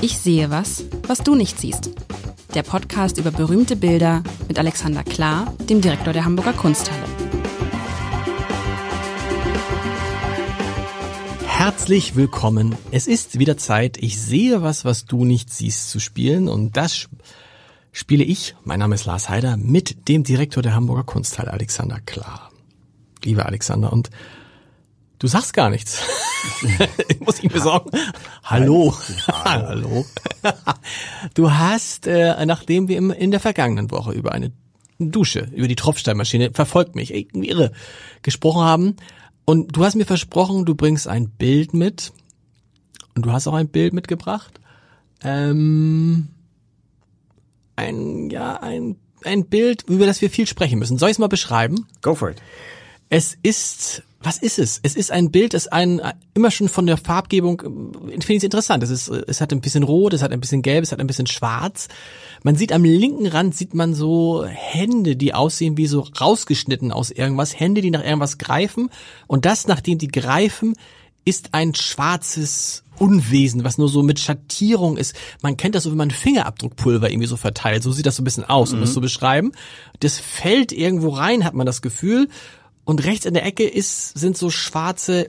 Ich sehe was, was du nicht siehst. Der Podcast über berühmte Bilder mit Alexander Klar, dem Direktor der Hamburger Kunsthalle. Herzlich willkommen. Es ist wieder Zeit, ich sehe was, was du nicht siehst, zu spielen. Und das spiele ich, mein Name ist Lars Heider, mit dem Direktor der Hamburger Kunsthalle, Alexander Klar. Lieber Alexander, und du sagst gar nichts. Muss ich mir sagen. Hallo. Hallo. Du hast, äh, nachdem wir im, in der vergangenen Woche über eine Dusche, über die Tropfsteinmaschine, verfolgt mich, irgendwie irre, gesprochen haben. Und du hast mir versprochen, du bringst ein Bild mit. Und du hast auch ein Bild mitgebracht. Ähm, ein, ja, ein, ein Bild, über das wir viel sprechen müssen. Soll ich es mal beschreiben? Go for it. Es ist, was ist es? Es ist ein Bild, das ein, immer schon von der Farbgebung, äh, finde ich es interessant. Es ist, es hat ein bisschen rot, es hat ein bisschen gelb, es hat ein bisschen schwarz. Man sieht am linken Rand, sieht man so Hände, die aussehen wie so rausgeschnitten aus irgendwas. Hände, die nach irgendwas greifen. Und das, nachdem die greifen, ist ein schwarzes Unwesen, was nur so mit Schattierung ist. Man kennt das so, wenn man Fingerabdruckpulver irgendwie so verteilt. So sieht das so ein bisschen aus, um das zu beschreiben. Das fällt irgendwo rein, hat man das Gefühl. Und rechts in der Ecke ist, sind so schwarze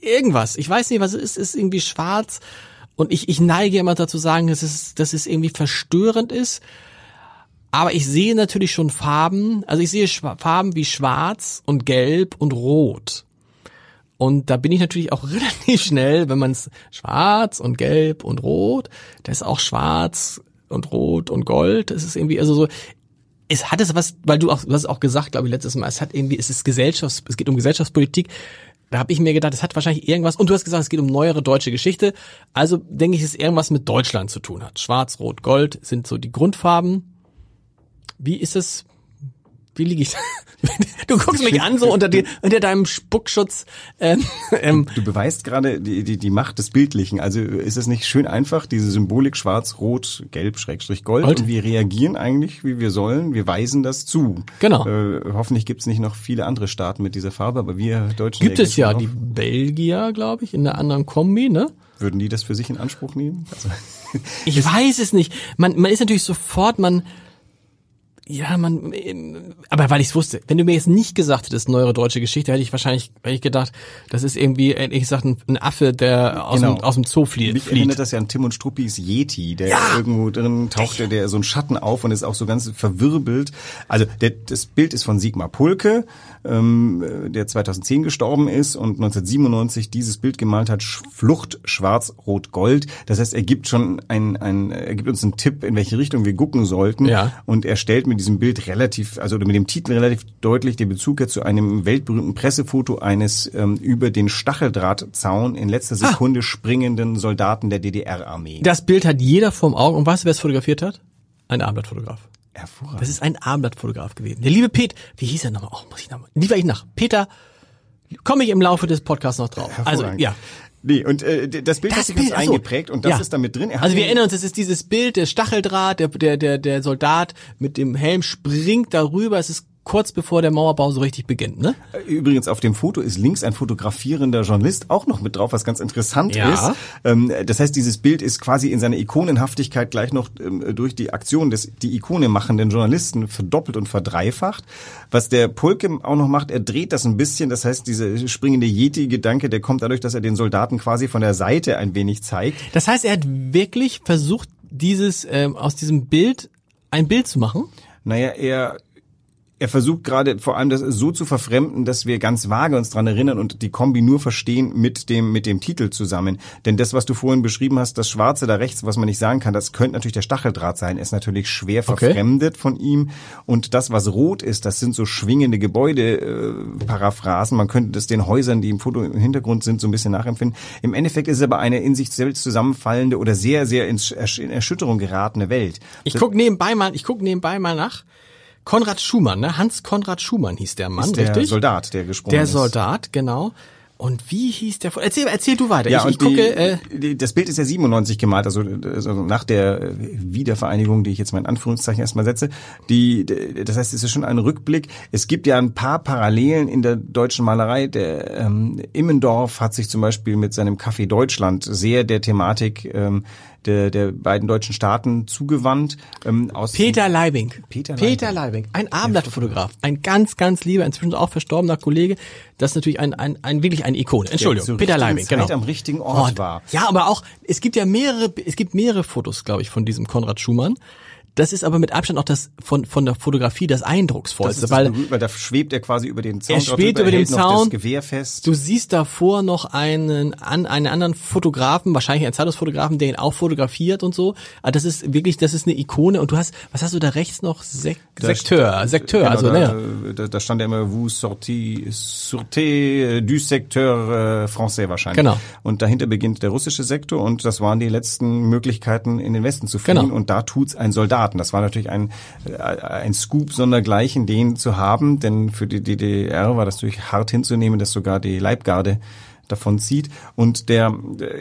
irgendwas. Ich weiß nicht, was es ist, ist irgendwie schwarz. Und ich, ich neige immer dazu sagen, dass es, dass es irgendwie verstörend ist. Aber ich sehe natürlich schon Farben. Also ich sehe Farben wie schwarz und gelb und rot. Und da bin ich natürlich auch relativ schnell, wenn man es schwarz und gelb und rot, da ist auch schwarz und rot und gold. Das ist irgendwie, also so, es hat es was, weil du auch, du hast auch gesagt, glaube ich, letztes Mal, es hat irgendwie, es ist Gesellschafts, es geht um Gesellschaftspolitik. Da habe ich mir gedacht, es hat wahrscheinlich irgendwas, und du hast gesagt, es geht um neuere deutsche Geschichte. Also denke ich, es irgendwas mit Deutschland zu tun hat. Schwarz, Rot, Gold sind so die Grundfarben. Wie ist es? Wie liege ich? Du guckst mich an so unter, dir, unter deinem Spuckschutz. Ähm, ähm, Du beweist gerade die, die, die Macht des Bildlichen. Also ist es nicht schön einfach, diese Symbolik schwarz, rot, gelb, Schrägstrich, Gold. Gold. Und wir reagieren eigentlich, wie wir sollen. Wir weisen das zu. Genau. Äh, hoffentlich gibt es nicht noch viele andere Staaten mit dieser Farbe, aber wir Deutschen gibt es ja die. Belgier, glaube ich, in einer anderen Kombi, ne? Würden die das für sich in Anspruch nehmen? Also, Ich weiß es nicht. Man, man ist natürlich sofort, man, ja, man, ähm, aber weil ich es wusste, wenn du mir jetzt nicht gesagt hättest, neuere deutsche Geschichte, hätte ich wahrscheinlich, hätte ich gedacht, das ist irgendwie, ehrlich gesagt, ein, ein Affe, der aus, Genau. dem, aus dem Zoo flieht. Mich erinnert das ja an Tim und Struppis Yeti, der irgendwo drin tauchte, der so ein Schatten auf und ist auch so ganz verwirbelt. Also der, das Bild ist von Sigmar Pulke, ähm, der 2010 gestorben ist und 1997 dieses Bild gemalt hat, Flucht Schwarz Rot Gold. Das heißt, er gibt schon ein, ein er gibt uns einen Tipp, in welche Richtung wir gucken sollten. Ja. Und er stellt mit diesem Bild relativ, also mit dem Titel relativ deutlich den Bezug zu einem weltberühmten Pressefoto eines ähm, über den Stacheldrahtzaun in letzter Sekunde springenden Soldaten der DDR-Armee. Das Bild hat jeder vorm Auge. Und weißt du, wer es fotografiert hat? Ein Abendblattfotograf. Hervorragend. Das ist ein Abendblattfotograf gewesen. Der liebe Pet, wie hieß er nochmal? Oh, muss ich nochmal. Liefer ich nach. Peter, komme ich im Laufe des Podcasts noch drauf. Also, ja. Nee, und äh, das Bild Das hat sich uns Bild, so. eingeprägt und das Ja. ist damit drin. Er Also wir erinnern uns, es ist dieses Bild, der Stacheldraht, der, der, der, der Soldat mit dem Helm springt darüber. Es ist kurz bevor der Mauerbau so richtig beginnt, ne? Übrigens auf dem Foto ist links ein fotografierender Journalist auch noch mit drauf, was ganz interessant Ja. ist. Ähm, das heißt, dieses Bild ist quasi in seiner Ikonenhaftigkeit gleich noch ähm, durch die Aktion des die Ikone machenden Journalisten verdoppelt und verdreifacht. Was der Pulke auch noch macht, er dreht das ein bisschen. Das heißt, dieser springende Yeti-Gedanke, der kommt dadurch, dass er den Soldaten quasi von der Seite ein wenig zeigt. Das heißt, er hat wirklich versucht, dieses ähm, aus diesem Bild ein Bild zu machen. Naja, er er versucht gerade vor allem das so zu verfremden, dass wir ganz vage uns dran erinnern und die Kombi nur verstehen mit dem, mit dem Titel zusammen. Denn das, was du vorhin beschrieben hast, das Schwarze da rechts, was man nicht sagen kann, das könnte natürlich der Stacheldraht sein, ist natürlich schwer Okay. verfremdet von ihm. Und das, was rot ist, das sind so schwingende Gebäude, äh, Paraphrasen. Man könnte das den Häusern, die im Foto im Hintergrund sind, so ein bisschen nachempfinden. Im Endeffekt ist es aber eine in sich selbst zusammenfallende oder sehr, sehr in Erschütterung geratene Welt. Ich guck nebenbei mal, ich guck nebenbei mal nach. Konrad Schumann, ne? Hans Konrad Schumann hieß der Mann, ist der richtig? Soldat, der gesprungen Der ist. Soldat, genau. Und wie hieß der? Erzähl, erzähl du weiter. Ja, ich, ich gucke. die, äh, die, das Bild ist ja 97 gemalt, also, also nach der äh, Wiedervereinigung, die ich jetzt mal in Anführungszeichen erstmal setze. Die, das heißt, es ist schon ein Rückblick. Es gibt ja ein paar Parallelen in der deutschen Malerei. Der ähm, Immendorf hat sich zum Beispiel mit seinem Café Deutschland sehr der Thematik ähm, der, der beiden deutschen Staaten zugewandt. Ähm, aus Peter Leibing. Peter Leibing. Peter Leibing. Ein Abendblattfotograf. Ein ganz, ganz lieber, inzwischen auch verstorbener Kollege. Das ist natürlich ein, ein, ein wirklich ein Ikone. Entschuldigung. Peter Leibing, Zeit genau. am richtigen Ort oh, war. Ja, aber auch, es gibt ja mehrere, es gibt mehrere Fotos, glaube ich, von diesem Konrad Schumann. Das ist aber mit Abstand auch das von von der Fotografie das eindrucksvollste, das weil, weil da schwebt er quasi über den Zaun. Er schwebt über den Zaun. Gewehr fest. Du siehst davor noch einen an einen anderen Fotografen, wahrscheinlich einen Zeitungsfotografen, der ihn auch fotografiert und so. Aber ah, das ist wirklich, das ist eine Ikone. Und du hast, was hast du da rechts noch? Sek Sekteur, Sekteur. Genau, also da, ne. Da, da stand ja immer vous sortez, sortez du secteur äh, français wahrscheinlich. Genau. Und dahinter beginnt der russische Sektor und das waren die letzten Möglichkeiten in den Westen zu fliehen. Genau. Und da tut's ein Soldat Staaten. Das war natürlich ein, äh, ein Scoop sondergleichen, den zu haben, denn für die DDR war das natürlich hart hinzunehmen, dass sogar die Leibgarde davon zieht. Und der,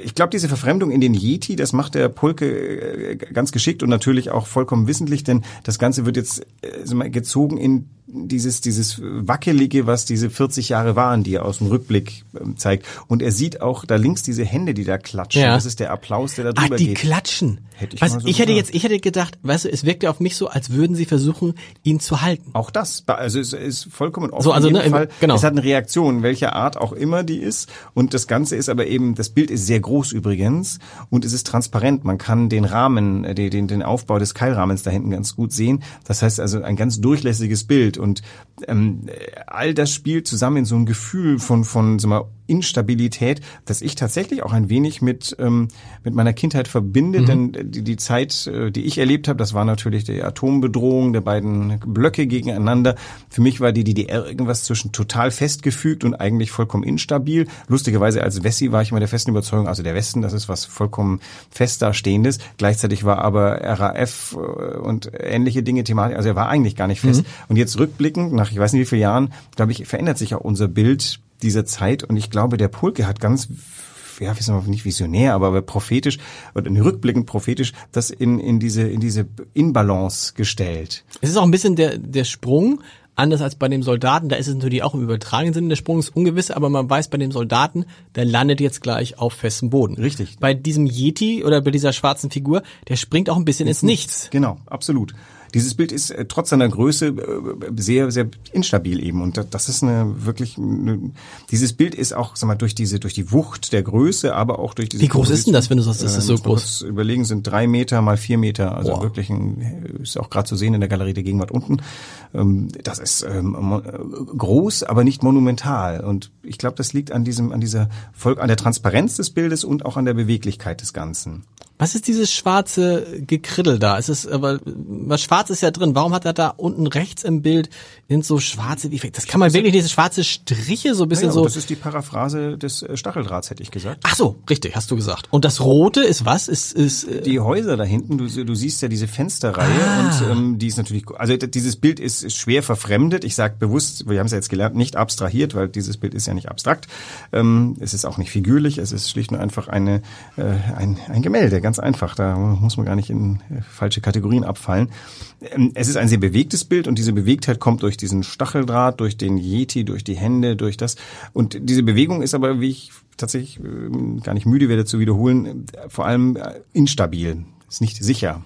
ich glaube, diese Verfremdung in den Yeti, das macht der Pulke äh, ganz geschickt und natürlich auch vollkommen wissentlich, denn das Ganze wird jetzt äh, gezogen in dieses, dieses Wackelige, was diese 40 Jahre waren, die er aus dem Rückblick ähm, zeigt. Und er sieht auch da links diese Hände, die da klatschen. Ja. Das ist der Applaus, der da drüber ah, die geht. klatschen. Hätte ich, Was, so ich hätte jetzt, ich hätte gedacht, weißt du, es wirkt ja auf mich so, als würden sie versuchen, ihn zu halten. Auch das, also es ist vollkommen offen. So, also, ne, Fall. genau. Es hat eine Reaktion, welcher Art auch immer die ist. Und das Ganze ist aber eben, das Bild ist sehr groß übrigens und es ist transparent. Man kann den Rahmen, äh, den, den Aufbau des Keilrahmens da hinten ganz gut sehen. Das heißt also ein ganz durchlässiges Bild und ähm, all das spielt zusammen in so ein Gefühl von, von sag mal, Instabilität, dass ich tatsächlich auch ein wenig mit, ähm, mit meiner Kindheit verbinde. Mhm. Denn die, die Zeit, äh, die ich erlebt habe, das war natürlich die Atombedrohung der beiden Blöcke gegeneinander. Für mich war die DDR irgendwas zwischen total festgefügt und eigentlich vollkommen instabil. Lustigerweise als Wessi war ich immer der festen Überzeugung, also der Westen, das ist was vollkommen fest dastehendes. Gleichzeitig war aber RAF äh, und ähnliche Dinge thematisch, also er war eigentlich gar nicht fest. Mhm. Und jetzt rückblickend, nach ich weiß nicht wie vielen Jahren, glaube ich, verändert sich auch unser Bild dieser Zeit. Und ich glaube, der Pulke hat ganz ja, wir sind nicht visionär, aber prophetisch oder rückblickend prophetisch das in, in diese, in diese Inbalance gestellt. Es ist auch ein bisschen der, der Sprung, anders als bei dem Soldaten, da ist es natürlich auch im übertragenen Sinne, der Sprung ist ungewiss, aber man weiß bei dem Soldaten, der landet jetzt gleich auf festem Boden. Richtig. Bei diesem Yeti oder bei dieser schwarzen Figur, der springt auch ein bisschen ins, ins Nichts. Nichts. Genau, absolut. Dieses Bild ist äh, trotz seiner Größe äh, sehr, sehr instabil eben. Und das ist eine wirklich, eine, dieses Bild ist auch, sag mal, durch diese, durch die Wucht der Größe, aber auch durch diese. Wie groß ist denn das, wenn du sagst, das ist so äh, groß? Überlegen sind drei Meter mal vier Meter. Also Boah. wirklich ein, ist auch gerade zu sehen in der Galerie der Gegenwart unten. Ähm, das ist ähm, groß, aber nicht monumental. Und ich glaube, das liegt an diesem, an dieser Volk, an der Transparenz des Bildes und auch an der Beweglichkeit des Ganzen. Was ist dieses schwarze Gekriddel da? Es ist aber was schwarz ist ja drin. Warum hat er da unten rechts im Bild sind so schwarze wie Das kann man wirklich diese schwarze Striche so ein bisschen ja, so. Das ist die Paraphrase des äh, Stacheldrahts, hätte ich gesagt. Ach so, richtig, hast du gesagt. Und das rote ist was? Ist ist äh die Häuser da hinten. Du, du siehst ja diese Fensterreihe ah. und ähm, die ist natürlich also dieses Bild ist, ist schwer verfremdet. Ich sage bewusst, wir haben es ja jetzt gelernt, nicht abstrahiert, weil dieses Bild ist ja nicht abstrakt. Ähm, es ist auch nicht figürlich. Es ist schlicht und einfach eine äh, ein, ein Gemälde ganz einfach. Da muss man gar nicht in äh, falsche Kategorien abfallen. Ähm, es ist ein sehr bewegtes Bild und diese Bewegtheit kommt durch diesen Stacheldraht, durch den Yeti, durch die Hände, durch das. Und diese Bewegung ist aber, wie ich tatsächlich ähm, gar nicht müde werde zu wiederholen, vor allem äh, instabil. Ist nicht sicher.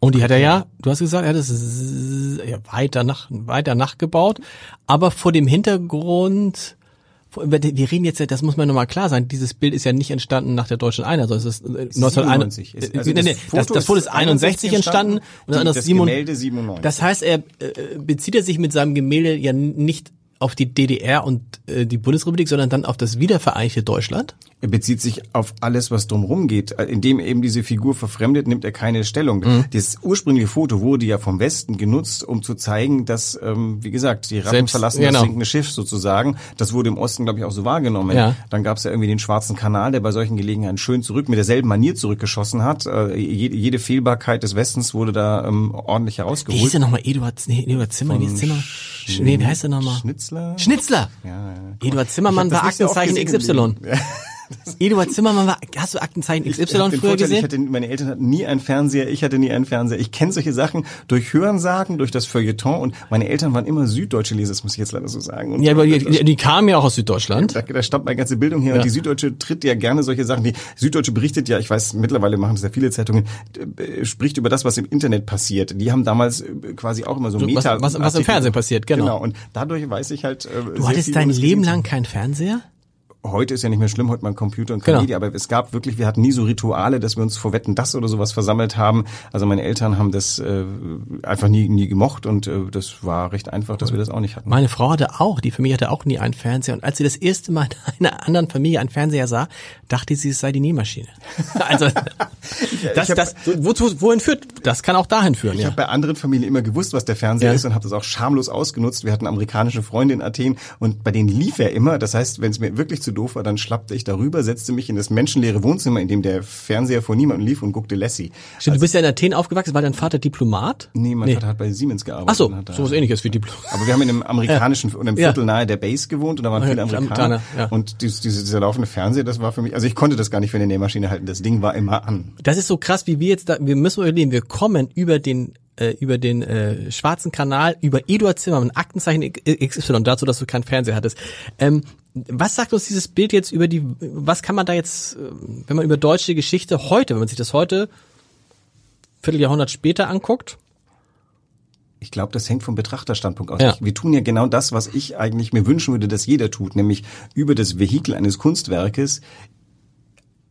Und die hat er ja, du hast gesagt, er hat es weiter nach, weiter nachgebaut, aber vor dem Hintergrund wir reden jetzt, das muss man nochmal klar sein, dieses Bild ist ja nicht entstanden nach der deutschen Einheit, sondern es ist 1991. Äh, also nee, nee, das, das Foto ist 61 entstanden, entstanden und das andere ist 97. Das heißt, er äh, bezieht er sich mit seinem Gemälde ja nicht auf die DDR und äh, die Bundesrepublik, sondern dann auf das wiedervereinigte Deutschland? Er bezieht sich auf alles, was drumherum geht. Indem eben diese Figur verfremdet, nimmt er keine Stellung. Mhm. Das ursprüngliche Foto wurde ja vom Westen genutzt, um zu zeigen, dass, ähm, wie gesagt, die Ratten Selbst, verlassen genau. das sinkende Schiff sozusagen. Das wurde im Osten, glaube ich, auch so wahrgenommen. Ja. Dann gab es ja irgendwie den Schwarzen Kanal, der bei solchen Gelegenheiten schön zurück mit derselben Manier zurückgeschossen hat. Äh, jede, jede Fehlbarkeit des Westens wurde da ähm, ordentlich herausgeholt. Wie hieß der nochmal? Eduard, nee, Eduard Zimmer, wie hieß Zimmer? Nee, wie heißt der nochmal? Schnitzler? Schnitzler! Ja, ja. Eduard Zimmermann war Aktenzeichen XY. Eduard Zimmermann war, hast du Aktenzeichen XY ich den früher Vorteil, gesehen? Ich hatte, meine Eltern hatten nie einen Fernseher, ich hatte nie einen Fernseher. Ich kenne solche Sachen durch Hörensagen, durch das Feuilleton und meine Eltern waren immer süddeutsche Leser, das muss ich jetzt leider so sagen. Und ja, aber die, die, die kamen ja auch aus Süddeutschland. da, da stammt meine ganze Bildung her Ja. und die Süddeutsche tritt ja gerne solche Sachen. Die Süddeutsche berichtet ja, ich weiß, mittlerweile machen das ja viele Zeitungen, äh, spricht über das, was im Internet passiert. Die haben damals äh, quasi auch immer so was- Meta. was- was im Artikel- Fernsehen passiert, genau. Genau. Und dadurch weiß ich halt. Äh, Du hattest dein Leben lang keinen Fernseher? Heute ist ja nicht mehr schlimm, heute mal ein Computer und Genau. kein Media, aber es gab wirklich, wir hatten nie so Rituale, dass wir uns vor Wetten das oder sowas versammelt haben. Also meine Eltern haben das äh, einfach nie, nie gemocht und äh, das war recht einfach, dass wir das auch nicht hatten. Meine Frau hatte auch, die Familie hatte auch nie einen Fernseher. Und als sie das erste Mal in einer anderen Familie einen Fernseher sah, dachte sie, es sei die Nähmaschine. Also, das, hab- das, wozu, wohin führt? Das kann auch dahin führen, Ich ja. habe bei anderen Familien immer gewusst, was der Fernseher Ja. ist und habe das auch schamlos ausgenutzt. Wir hatten amerikanische Freunde in Athen und bei denen lief er immer. Das heißt, wenn es mir wirklich zu doof war, dann schlappte ich darüber, setzte mich in das menschenleere Wohnzimmer, in dem der Fernseher vor niemandem lief und guckte Lassie. Stimmt, du bist ja in Athen aufgewachsen. War dein Vater Diplomat? Nee, mein Vater hat bei Siemens gearbeitet. Ach so, und sowas ähnliches wie Diplomat. Aber wir haben in einem amerikanischen, in einem Ja. Viertel nahe der Base gewohnt und da waren Ja, viele Amerikaner. Ja. Und dieses, dieses, dieser laufende Fernseher, das war für mich, also ich konnte das gar nicht für eine Nähmaschine halten. Das Ding war immer an. Das ist so krass, wie wir jetzt da, wir müssen überlegen, wir kommen über den äh, über den äh, schwarzen Kanal, über Eduard Zimmermann, Aktenzeichen XY, dazu, dass du keinen Fernseher hattest. Ähm, was sagt uns dieses Bild jetzt über die, was kann man da jetzt, äh, wenn man über deutsche Geschichte heute, wenn man sich das heute, Vierteljahrhundert später anguckt? Ich glaube, das hängt vom Betrachterstandpunkt aus. Ja. Wir tun ja genau das, was ich eigentlich mir wünschen würde, dass jeder tut, nämlich über das Vehikel eines Kunstwerkes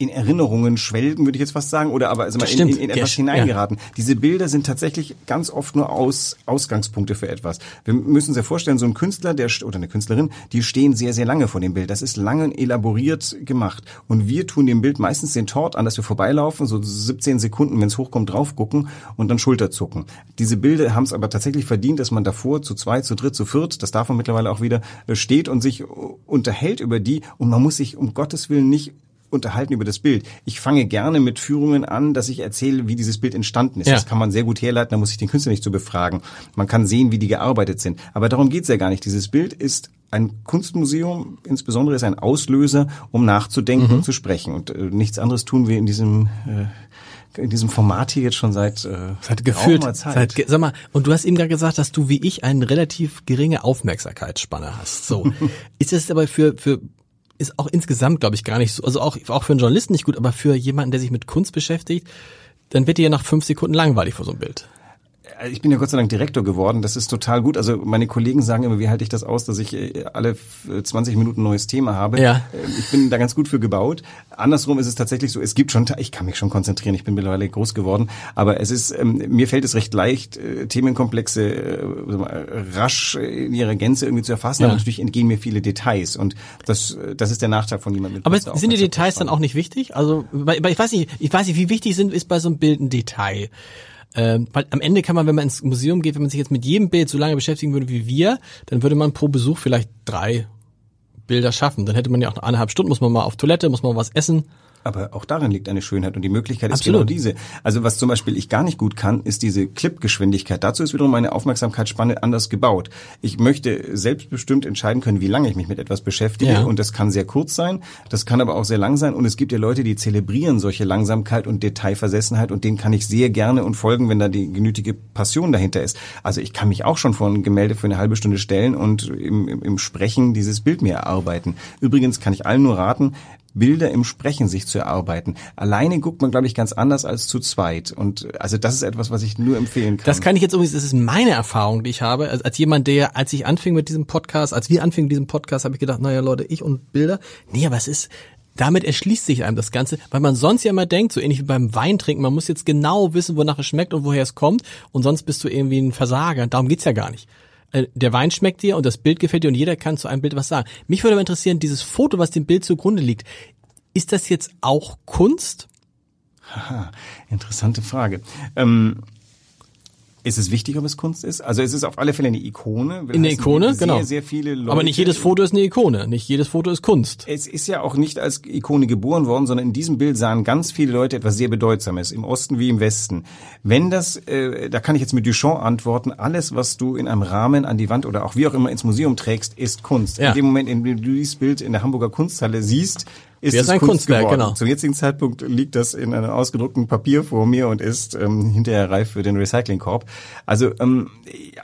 in Erinnerungen schwelgen, würde ich jetzt fast sagen, oder aber also mal in, in, in Ja, etwas hineingeraten. Diese Bilder sind tatsächlich ganz oft nur aus, Ausgangspunkte für etwas. Wir müssen uns ja vorstellen, so ein Künstler der oder eine Künstlerin, die stehen sehr, sehr lange vor dem Bild. Das ist lange und elaboriert gemacht. Und wir tun dem Bild meistens den Tort an, dass wir vorbeilaufen, so 17 Sekunden, wenn es hochkommt, drauf gucken und dann Schulter zucken. Diese Bilder haben es aber tatsächlich verdient, dass man davor zu zwei, zu dritt, zu viert, das darf man mittlerweile auch wieder, äh, steht und sich äh, unterhält über die und man muss sich um Gottes Willen nicht unterhalten über das Bild. Ich fange gerne mit Führungen an, dass ich erzähle, wie dieses Bild entstanden ist. Ja. Das kann man sehr gut herleiten, da muss ich den Künstler nicht zu befragen. Man kann sehen, wie die gearbeitet sind. Aber darum geht's ja gar nicht. Dieses Bild ist ein Kunstmuseum, insbesondere ist ein Auslöser, um nachzudenken und zu sprechen. Und äh, nichts anderes tun wir in diesem äh, in diesem Format hier jetzt schon seit äh, Seit gefühlt, seit, sag mal, und du hast eben gerade gesagt, dass du wie ich eine relativ geringe Aufmerksamkeitsspanne hast. So. ist das aber für, für, ist auch insgesamt, glaube ich, gar nicht so, also auch, auch für einen Journalisten nicht gut, aber für jemanden, der sich mit Kunst beschäftigt, dann wird dir ja nach fünf Sekunden langweilig vor so einem Bild. Ich bin ja Gott sei Dank Direktor geworden. Das ist total gut. Also meine Kollegen sagen immer, wie halte ich das aus, dass ich äh, alle äh, 20 Minuten ein neues Thema habe. Ja. Äh, Ich bin da ganz gut für gebaut. Andersrum ist es tatsächlich so, es gibt schon, ich kann mich schon konzentrieren, ich bin mittlerweile groß geworden, aber es ist, ähm, mir fällt es recht leicht, äh, Themenkomplexe äh, rasch in ihrer Gänze irgendwie zu erfassen, Ja. aber natürlich entgehen mir viele Details und das, das ist der Nachteil von jemandem mit Aber sind die Details dann auch nicht wichtig? Also, ich weiß nicht, ich weiß nicht, wie wichtig sind, ist bei so einem Bild ein Detail. Ähm, weil am Ende kann man, wenn man ins Museum geht, wenn man sich jetzt mit jedem Bild so lange beschäftigen würde wie wir, dann würde man pro Besuch vielleicht drei Bilder schaffen. Dann hätte man ja auch eineinhalb Stunden, muss man mal auf Toilette, muss man was essen. Aber auch darin liegt eine Schönheit und die Möglichkeit ist Absolut. genau diese. Also was zum Beispiel ich gar nicht gut kann, ist diese Clipgeschwindigkeit. Dazu ist wiederum meine Aufmerksamkeitsspanne anders gebaut. Ich möchte selbstbestimmt entscheiden können, wie lange ich mich mit etwas beschäftige Ja. und das kann sehr kurz sein, das kann aber auch sehr lang sein und es gibt ja Leute, die zelebrieren solche Langsamkeit und Detailversessenheit und denen kann ich sehr gerne und folgen, wenn da die genötige Passion dahinter ist. Also ich kann mich auch schon vor ein Gemälde für eine halbe Stunde stellen und im, im, im Sprechen dieses Bild mir erarbeiten. Übrigens kann ich allen nur raten, Bilder im Sprechen sich zu erarbeiten. Alleine guckt man, glaube ich, ganz anders als zu zweit. Und also das ist etwas, was ich nur empfehlen kann. Das kann ich jetzt übrigens, das ist meine Erfahrung, die ich habe, als, als jemand, der, als ich anfing mit diesem Podcast, als wir anfingen mit diesem Podcast, habe ich gedacht, naja Leute, ich und Bilder. Nee, aber es ist, damit erschließt sich einem das Ganze, weil man sonst ja immer denkt, so ähnlich wie beim Weintrinken, man muss jetzt genau wissen, wonach es schmeckt und woher es kommt und sonst bist du irgendwie ein Versager. Darum geht's ja gar nicht. Äh, Der Wein schmeckt dir und das Bild gefällt dir und jeder kann zu einem Bild was sagen. Mich würde aber interessieren, dieses Foto, was dem Bild zugrunde liegt, ist das jetzt auch Kunst? Aha, interessante Frage. Ähm, ist es wichtig, ob es Kunst ist? Also es ist auf alle Fälle eine Ikone. Heißen, Ikone, sehr, genau. Sehr viele Leute. Aber nicht jedes Foto ist eine Ikone, nicht jedes Foto ist Kunst. Es ist ja auch nicht als Ikone geboren worden, sondern in diesem Bild sahen ganz viele Leute etwas sehr Bedeutsames, im Osten wie im Westen. Wenn das, äh, da kann ich jetzt mit Duchamp antworten, alles, was du in einem Rahmen an die Wand oder auch wie auch immer ins Museum trägst, ist Kunst. Ja. In dem Moment, in dem du dieses Bild in der Hamburger Kunsthalle siehst, ist es ein Kunst Kunstwerk, geworden. genau. Zum jetzigen Zeitpunkt liegt das in einem ausgedruckten Papier vor mir und ist ähm, hinterher reif für den Recyclingkorb. Also ähm,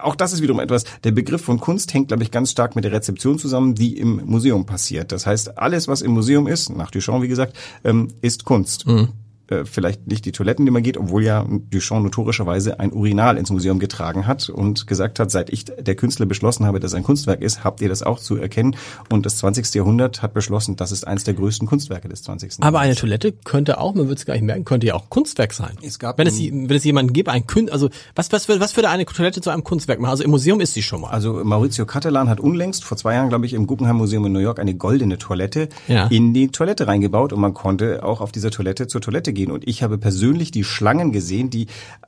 auch das ist wiederum etwas, der Begriff von Kunst hängt, glaube ich, ganz stark mit der Rezeption zusammen, die im Museum passiert. Das heißt, alles, was im Museum ist, nach Duchamp, wie gesagt, ähm, ist Kunst. Mhm. Äh, vielleicht nicht die Toiletten, die man geht, obwohl ja Duchamp notorischerweise ein Urinal ins Museum getragen hat und gesagt hat, seit ich der Künstler beschlossen habe, dass es ein Kunstwerk ist, habt ihr das auch zu erkennen. Und das 20. Jahrhundert hat beschlossen, das ist eines der größten Kunstwerke des 20. Aber eine Jahrhunderts. Toilette könnte auch, man würde es gar nicht merken, könnte ja auch Kunstwerk sein. Es gab wenn es, wenn es jemanden gibt, ein Kün also was, was, würde- was würde eine Toilette zu einem Kunstwerk machen? Also im Museum ist sie schon mal. Also Maurizio Cattelan hat unlängst, vor zwei Jahren, glaube ich, im Guggenheim Museum in New York eine goldene Toilette Ja. in die Toilette reingebaut und man konnte auch auf dieser Toilette zur Toilette gehen. Und ich habe persönlich die Schlangen gesehen, die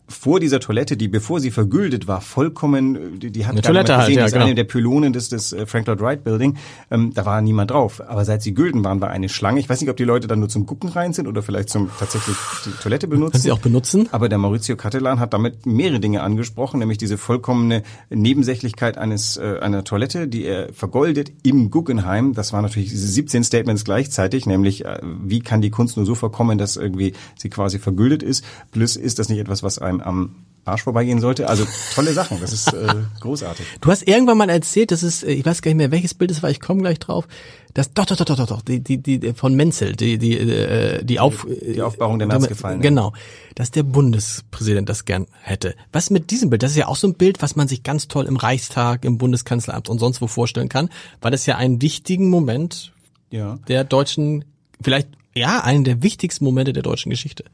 vor dieser Toilette, die bevor sie vergüldet war, vollkommen, die, die hat Eine Toilette halt, gesehen, ja, die ist genau. eine der Pylonen des, des äh, Frank Lloyd Wright Building, ähm, da war niemand drauf. Aber seit sie gülden waren, war eine Schlange. Ich weiß nicht, ob die Leute dann nur zum Gucken rein sind oder vielleicht zum tatsächlich die Toilette benutzen. Können sie auch benutzen? Aber der Maurizio Cattelan hat damit mehrere Dinge angesprochen, nämlich diese vollkommene Nebensächlichkeit eines äh, einer Toilette, die er vergoldet im Guggenheim. Das waren natürlich diese 17 Statements gleichzeitig, nämlich äh, wie kann die Kunst nur so verkommen, dass irgendwie sie quasi vergüldet ist. Plus ist das nicht etwas, was einem am Arsch vorbeigehen sollte. Also tolle Sachen, das ist äh, großartig. Du hast irgendwann mal erzählt, das ist, äh, ich weiß gar nicht mehr, welches Bild es war, ich komme gleich drauf. Das, doch, doch, doch, doch, doch, doch, die, die, die von Menzel, die, die, äh, die Auf, Die Aufbauung der Märzgefallenen. Genau, dass der Bundespräsident das gern hätte. Was mit diesem Bild? Das ist ja auch so ein Bild, was man sich ganz toll im Reichstag, im Bundeskanzleramt und sonst wo vorstellen kann, weil das ja einen wichtigen Moment Ja. der deutschen, vielleicht ja, einen der wichtigsten Momente der deutschen Geschichte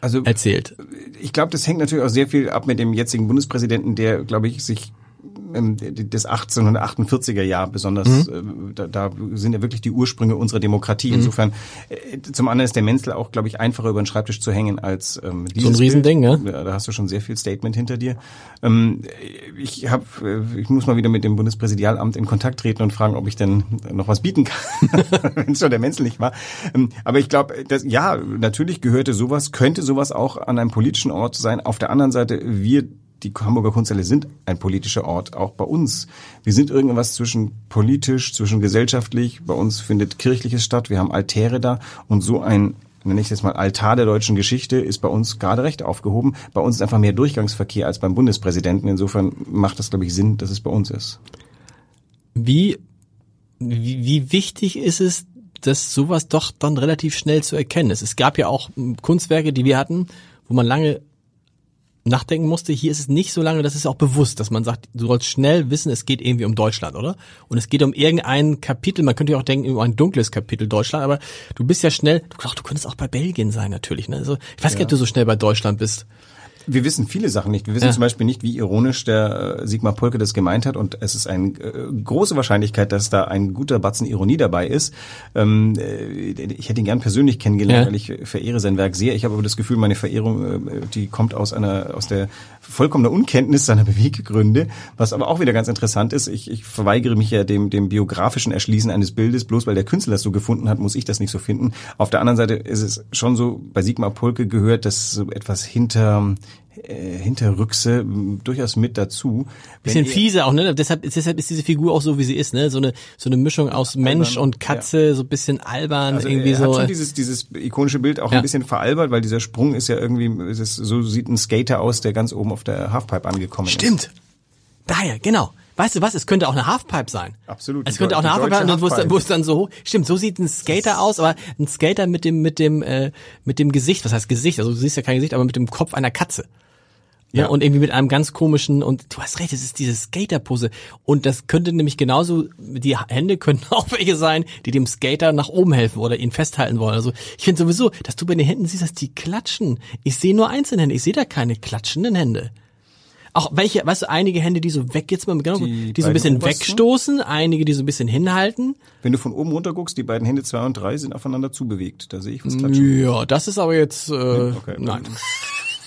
Also erzählt. ich glaube, das hängt natürlich auch sehr viel ab mit dem jetzigen Bundespräsidenten, der, glaube ich, sich das 1848er Jahr besonders, äh, da, da sind ja wirklich die Ursprünge unserer Demokratie. Insofern, äh, zum anderen ist der Menzel auch, glaube ich, einfacher über den Schreibtisch zu hängen als ähm, dieses Riesending, Bild. ne? Ja, Da hast du schon sehr viel Statement hinter dir. Ähm, ich hab, äh, ich muss mal wieder mit dem Bundespräsidialamt in Kontakt treten und fragen, ob ich denn noch was bieten kann, wenn es schon der Menzel nicht war. Ähm, aber ich glaube, dass ja, natürlich gehörte sowas, könnte sowas auch an einem politischen Ort sein. Auf der anderen Seite, wir die Hamburger Kunsthalle sind ein politischer Ort, auch bei uns. Wir sind irgendwas zwischen politisch, zwischen gesellschaftlich. Bei uns findet Kirchliches statt. Wir haben Altäre da und so ein nenne ich jetzt mal Altar der deutschen Geschichte, ist bei uns gerade recht aufgehoben. Bei uns ist einfach mehr Durchgangsverkehr als beim Bundespräsidenten. Insofern macht das, glaube ich, Sinn, dass es bei uns ist. Wie, wie, wie wichtig ist es, dass sowas doch dann relativ schnell zu erkennen ist? Es gab ja auch m, Kunstwerke, die wir hatten, wo man lange nachdenken musste. Hier ist es nicht so lange, das ist auch bewusst, dass man sagt, du sollst schnell wissen, es geht irgendwie um Deutschland, oder? Und es geht um irgendein Kapitel, man könnte ja auch denken, um ein dunkles Kapitel Deutschland, aber du bist ja schnell, du, ach, du könntest auch bei Belgien sein natürlich, ne? Also, ich weiß gar nicht, ob du so schnell bei Deutschland bist. Wir wissen viele Sachen nicht. Wir wissen Ja. zum Beispiel nicht, wie ironisch der äh, Sigmar Polke das gemeint hat. Und es ist eine äh, große Wahrscheinlichkeit, dass da ein guter Batzen Ironie dabei ist. Ähm, äh, ich hätte ihn gern persönlich kennengelernt, Ja. weil ich verehre sein Werk sehr. Ich habe aber das Gefühl, meine Verehrung, die kommt aus einer, aus der vollkommenen Unkenntnis seiner Beweggründe. Was aber auch wieder ganz interessant ist. Ich, ich verweigere mich ja dem, dem biografischen Erschließen eines Bildes. Bloß weil der Künstler das so gefunden hat, muss ich das nicht so finden. Auf der anderen Seite ist es schon so, bei Sigmar Polke gehört das so etwas hinter, äh, Hinterrückse durchaus mit dazu. Bisschen ihr- fiese auch, ne? Deshalb, deshalb ist diese Figur auch so, wie sie ist, ne? So eine, so eine Mischung aus Mensch und Katze, so ein bisschen albern, Also irgendwie er so. hat schon dieses, dieses ikonische Bild auch Ja. ein bisschen veralbert, weil dieser Sprung ist ja irgendwie, ist, so sieht ein Skater aus, der ganz oben auf der Halfpipe angekommen ist. Stimmt. Daher, genau. Weißt du was? Es könnte auch eine Halfpipe sein. Absolut, Es könnte auch eine Halfpipe sein, wo es, dann, wo es dann so hoch. Stimmt, so sieht ein Skater aus, aber ein Skater mit dem, mit dem, äh, mit dem Gesicht. Was heißt Gesicht? Also du siehst ja kein Gesicht, aber mit dem Kopf einer Katze. Ja. Ja. Und irgendwie mit einem ganz komischen, und du hast recht, es ist diese Skaterpose. Und das könnte nämlich genauso, die Hände könnten auch welche sein, die dem Skater nach oben helfen oder ihn festhalten wollen. Also ich finde sowieso, dass du bei den Händen siehst, dass die klatschen. Ich sehe nur einzelne Hände, ich sehe da keine klatschenden Hände. Auch welche, weißt du, einige Hände, die so weg, jetzt mal genau, die, Die so ein bisschen obersten? wegstoßen, einige, die so ein bisschen hinhalten. Wenn du von oben runter guckst, die beiden Hände zwei und drei sind aufeinander zubewegt. Da sehe ich was klatschen. Ja, das ist aber jetzt, äh, nein.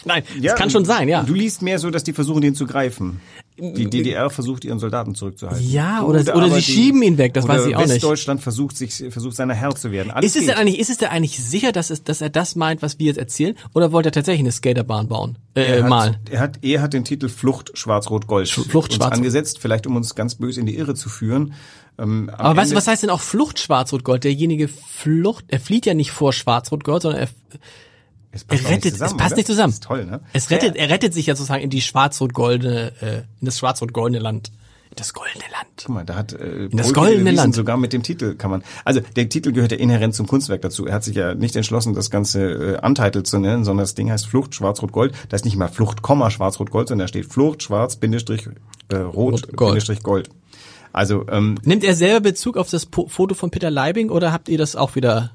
Nein, das kann schon sein, ja. Du liest mehr so, dass die versuchen, den zu greifen. Die DDR versucht ihren Soldaten zurückzuhalten. Ja, oder, oder, sie aber schieben ihn weg, das oder weiß ich auch nicht. Westdeutschland versucht sich, versucht seiner Herr zu werden. Alles Ist es geht. denn eigentlich, ist es denn eigentlich sicher, dass, es, dass er das meint, was wir jetzt erzählen? Oder wollte er tatsächlich eine Skaterbahn bauen? Äh, er hat, malen? Er hat, er hat den Titel Flucht Schwarz-Rot-Gold Flucht Schwarz- angesetzt, vielleicht um uns ganz böse in die Irre zu führen. Ähm, Aber weißt du, was heißt denn auch Flucht Schwarz-Rot-Gold? Derjenige Flucht, er flieht ja nicht vor Schwarz-Rot-Gold, sondern er, es passt rettet, nicht es passt oder? nicht zusammen. Das ist toll, ne? Es rettet, er rettet sich ja sozusagen in die schwarz-rot-goldene, äh, in das schwarz-rot-goldene Land. In das goldene Land. Guck mal, da hat äh, das goldene Land. sogar mit dem Titel kann man. Also der Titel gehört ja inhärent zum Kunstwerk dazu. Er hat sich ja nicht entschlossen, das ganze äh, Untitled zu nennen, sondern das Ding heißt Flucht Schwarz-Rot-Gold. Da ist nicht mal Flucht, Komma Schwarz-Rot-Gold, sondern da steht Flucht Schwarz Bindestrich äh, Rot Rot, Gold. Bindestrich Gold. Also ähm, Nimmt er selber Bezug auf das Po- Foto von Peter Leibing oder habt ihr das auch wieder?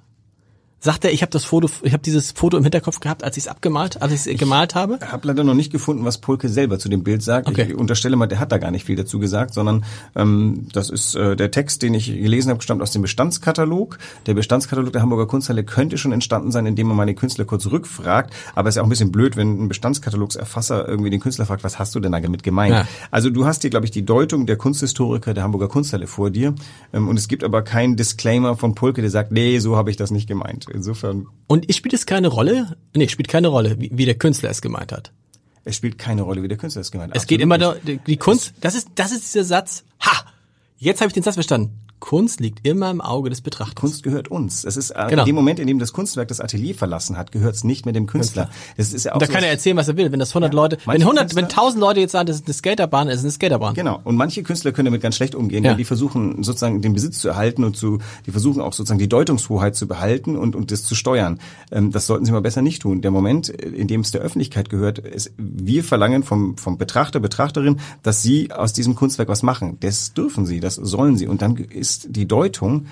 Sagt er, ich habe das Foto, ich habe dieses Foto im Hinterkopf gehabt, als ich es abgemalt, als ich es gemalt habe? habe leider noch nicht gefunden, was Polke selber zu dem Bild sagt. Okay. Ich unterstelle mal, der hat da gar nicht viel dazu gesagt, sondern ähm, das ist äh, der Text, den ich gelesen habe, stammt aus dem Bestandskatalog. Der Bestandskatalog der Hamburger Kunsthalle könnte schon entstanden sein, indem man mal den Künstler kurz rückfragt. Aber es ist ja auch ein bisschen blöd, wenn ein Bestandskatalogserfasser irgendwie den Künstler fragt, was hast du denn damit gemeint? Ja. Also du hast hier, glaube ich, die Deutung der Kunsthistoriker der Hamburger Kunsthalle vor dir. Ähm, und es gibt aber keinen Disclaimer von Polke, der sagt, nee, so habe ich das nicht gemeint. Insofern, Und spielt es keine Rolle? Nee, spielt keine Rolle, wie, wie der Künstler es gemeint hat. es spielt keine Rolle, wie der Künstler es gemeint hat. Es geht Absolut immer nicht. die Kunst, das ist, das ist dieser Satz. Ha! Jetzt habe ich den Satz verstanden. Kunst liegt immer im Auge des Betrachters. Kunst gehört uns. Es ist äh, Genau. in dem Moment, in dem das Kunstwerk das Atelier verlassen hat, gehört es nicht mehr dem Künstler. Das ist ja auch Und da so kann er erzählen, was er will. Wenn das 100 Ja, Leute, wenn manche 100, Künstler- wenn 1000 Leute jetzt sagen, das ist eine Skaterbahn, es ist eine Skaterbahn. Genau. Und manche Künstler können damit ganz schlecht umgehen, Ja. weil die versuchen sozusagen den Besitz zu erhalten und zu, die versuchen auch sozusagen die Deutungshoheit zu behalten und, und das zu steuern. Ähm, das sollten sie mal besser nicht tun. Der Moment, äh, in dem es der Öffentlichkeit gehört, ist, wir verlangen vom, vom Betrachter, Betrachterin, dass sie aus diesem Kunstwerk was machen. Das dürfen sie, das sollen sie. Und dann ist die Deutung,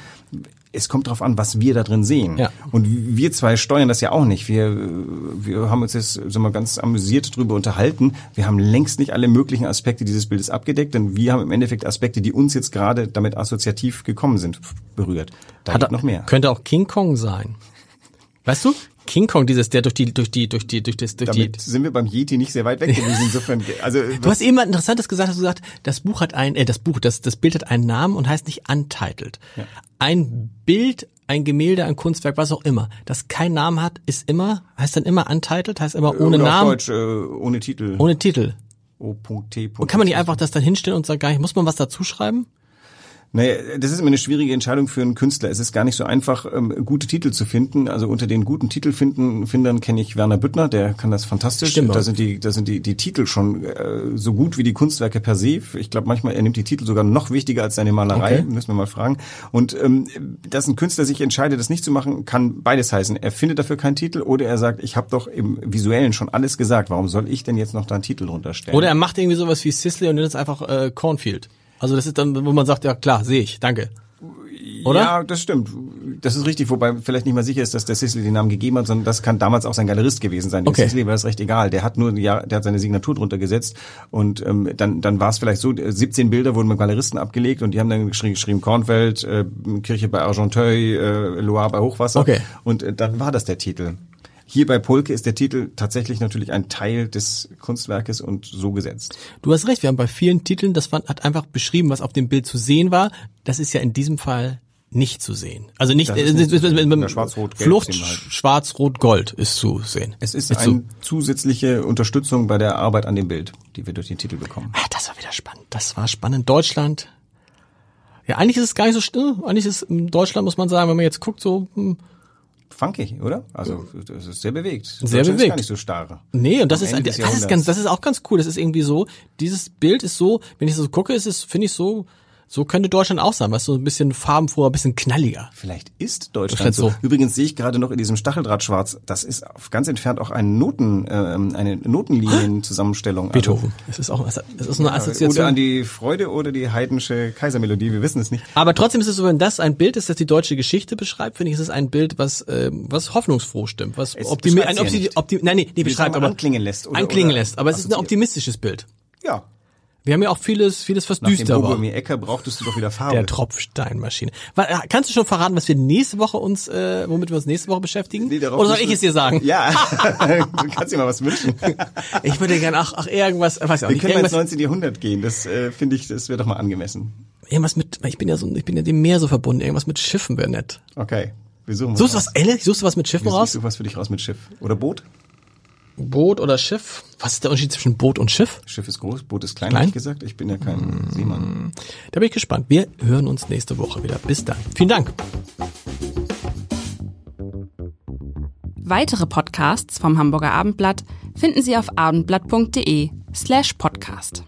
es kommt darauf an, was wir da drin sehen. Ja. Und wir zwei steuern das ja auch nicht. Wir, wir haben uns jetzt sagen wir, ganz amüsiert drüber unterhalten. Wir haben längst nicht alle möglichen Aspekte dieses Bildes abgedeckt, denn wir haben im Endeffekt Aspekte, die uns jetzt gerade damit assoziativ gekommen sind, berührt. Da Hat gibt noch mehr. Könnte auch King Kong sein. Weißt du? King Kong, dieses, der durch die, durch die, durch die, durch das, durch die, Damit sind wir beim Yeti nicht sehr weit weg gewesen. Insofern, also Du hast eben was Interessantes gesagt, hast du gesagt, das Buch hat ein, äh, das Buch, das, das Bild hat einen Namen und heißt nicht untitled. Ein Bild, ein Gemälde, ein Kunstwerk, was auch immer, das keinen Namen hat, ist immer, heißt dann immer untitled, heißt immer ohne oder auf Namen, Deutsch, äh, ohne Titel. ohne Titel. O.T. Und kann man nicht einfach das dann hinstellen und sagen, gar nicht, muss man was dazu schreiben? Naja, das ist immer eine schwierige Entscheidung für einen Künstler. Es ist gar nicht so einfach, ähm, gute Titel zu finden. Also unter den guten Titelfindern kenne ich Werner Büttner, der kann das fantastisch. Stimmt. Da sind die, da sind die, die Titel schon äh, so gut wie die Kunstwerke per se. Ich glaube manchmal, er nimmt die Titel sogar noch wichtiger als seine Malerei. Okay. Müssen wir mal fragen. Und ähm, dass ein Künstler sich entscheidet, das nicht zu machen, kann beides heißen. Er findet dafür keinen Titel oder er sagt, ich habe doch im Visuellen schon alles gesagt. Warum soll ich denn jetzt noch da einen Titel runterstellen? Oder er macht irgendwie sowas wie Sisley und nennt es einfach äh, Cornfield. Also das ist dann, wo man sagt, ja klar, sehe ich, danke. Oder? Ja, das stimmt. Das ist richtig, wobei vielleicht nicht mal sicher ist, dass der Sisley den Namen gegeben hat, sondern das kann damals auch sein Galerist gewesen sein. Dem Okay. Sisley war das recht egal. Der hat nur, ja, der hat seine Signatur drunter gesetzt und ähm, dann, dann war es vielleicht so, äh, 17 Bilder wurden mit Galeristen abgelegt und die haben dann geschrieben, geschrieben Kornfeld, äh, Kirche bei Argenteuil, äh, Loire bei Hochwasser Okay. und äh, dann war das der Titel. Hier bei Polke ist der Titel tatsächlich natürlich ein Teil des Kunstwerkes und so gesetzt. Du hast recht, wir haben bei vielen Titeln, das hat einfach beschrieben, was auf dem Bild zu sehen war. Das ist ja in diesem Fall nicht zu sehen. Also nicht, Das ist äh, nicht zu äh, äh, Ja, Schwarz-Rot-Gelb Flucht. Schwarz-Rot-Gold ist zu sehen. Es ist zu- eine zusätzliche Unterstützung bei der Arbeit an dem Bild, die wir durch den Titel bekommen. Ah, das war wieder spannend. Das war spannend. Deutschland. Ja, eigentlich ist es gar nicht so still. Eigentlich ist in Deutschland, muss man sagen, wenn man jetzt guckt, so, Funkig, oder? Also das ist sehr bewegt. Sehr bewegt. Ist gar nicht so starr. Nee, und das Am ist, Ende das ist ganz, das ist auch ganz cool. Das ist irgendwie so, dieses Bild ist so, wenn ich so gucke, ist es, finde ich so, so könnte Deutschland auch sein, du, so ein bisschen farbenfroher, ein bisschen knalliger. Vielleicht ist Deutschland Vielleicht so. so. Übrigens sehe ich gerade noch in diesem Stacheldrahtschwarz, das ist ganz entfernt auch eine Noten, ähm, eine Notenlinienzusammenstellung. Also, Beethoven. Es ist auch, es ist eine Oder Assoziation. an die Freude oder die heidnische Kaisermelodie, wir wissen es nicht. Aber trotzdem ist es so, wenn das ein Bild ist, das die deutsche Geschichte beschreibt, finde ich, ist es ein Bild, was, ähm, was hoffnungsfroh stimmt, was Es optimi beschreibt ein sie ja optimi nein, nee, nee, beschreibt aber anklingen lässt oder- anklingen oder lässt, aber es ist ein optimistisches Bild. Ja. Wir haben ja auch vieles, vieles was Nach dem düster war. Bogomir Ecker brauchtest du doch wieder Farbe. Der Tropfsteinmaschine. Äh, Kannst du schon verraten, was wir nächste Woche uns, äh, womit wir uns nächste Woche beschäftigen? Nee, Oder soll ich es dir sagen? Ja, du kannst dir mal was wünschen. Ich würde gerne ach, ach irgendwas, weiß ich auch Wir nicht, können mal ins irgendwas, 19. Jahrhundert gehen. Das äh, finde ich, das wäre doch mal angemessen. irgendwas mit, ich bin ja so, ich bin ja dem Meer so verbunden, irgendwas mit Schiffen wäre nett. Okay, wir suchen Suchst du was. was, Elle? Suchst du was mit Schiffen Ich raus? suche was für dich raus mit Schiff. Oder Boot? Boot oder Schiff? Was ist der Unterschied zwischen Boot und Schiff? Schiff ist groß, Boot ist klein, Klein? ich gesagt. Ich bin ja kein Seemann. Da bin ich gespannt. Wir hören uns nächste Woche wieder. Bis dann. Vielen Dank. Weitere Podcasts vom Hamburger Abendblatt finden Sie auf abendblatt.de slash podcast.